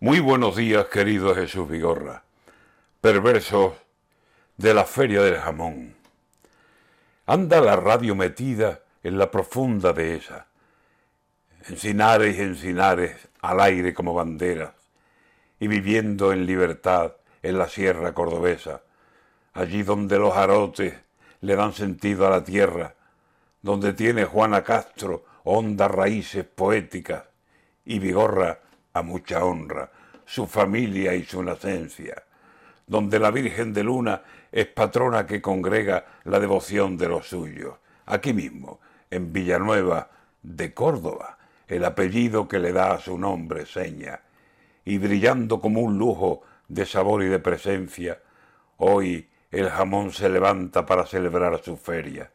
Muy buenos días, querido Jesús Vigorra, perversos de la Feria del Jamón. Anda la radio metida en la profunda dehesa, encinares y encinares al aire como banderas, y viviendo en libertad en la sierra cordobesa, allí donde los arotes le dan sentido a la tierra, donde tiene Juana Castro hondas raíces poéticas y Vigorra mucha honra, su familia y su nacencia, donde la Virgen de Luna es patrona que congrega la devoción de los suyos, aquí mismo, en Villanueva de Córdoba, el apellido que le da a su nombre seña, y brillando como un lujo de sabor y de presencia, hoy el jamón se levanta para celebrar su feria.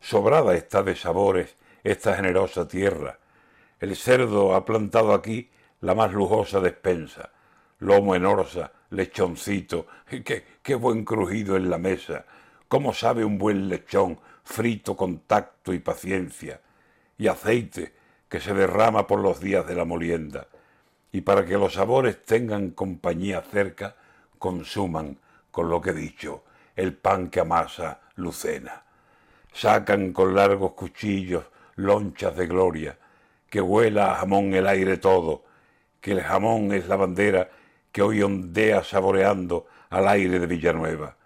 Sobrada está de sabores esta generosa tierra. El cerdo ha plantado aquí la más lujosa despensa. Lomo en orza, lechoncito, qué, qué buen crujido en la mesa. Cómo sabe un buen lechón, frito con tacto y paciencia. Y aceite que se derrama por los días de la molienda. Y para que los sabores tengan compañía cerca, consuman, con lo que he dicho, el pan que amasa Lucena. Sacan con largos cuchillos lonchas de gloria, que huela a jamón el aire todo, que el jamón es la bandera que hoy ondea saboreando al aire de Villanueva.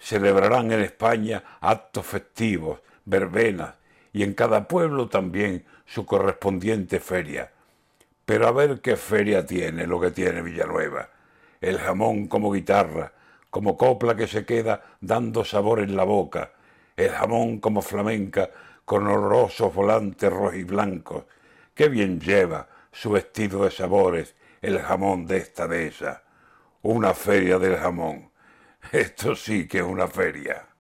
Celebrarán en España actos festivos, verbenas, y en cada pueblo también su correspondiente feria. Pero a ver qué feria tiene lo que tiene Villanueva. El jamón como guitarra, como copla que se queda dando sabor en la boca, el jamón como flamenca con horrorosos volantes rojos y blancos. Qué bien lleva su vestido de sabores el jamón de esta dehesa. Una feria del jamón. Esto sí que es una feria.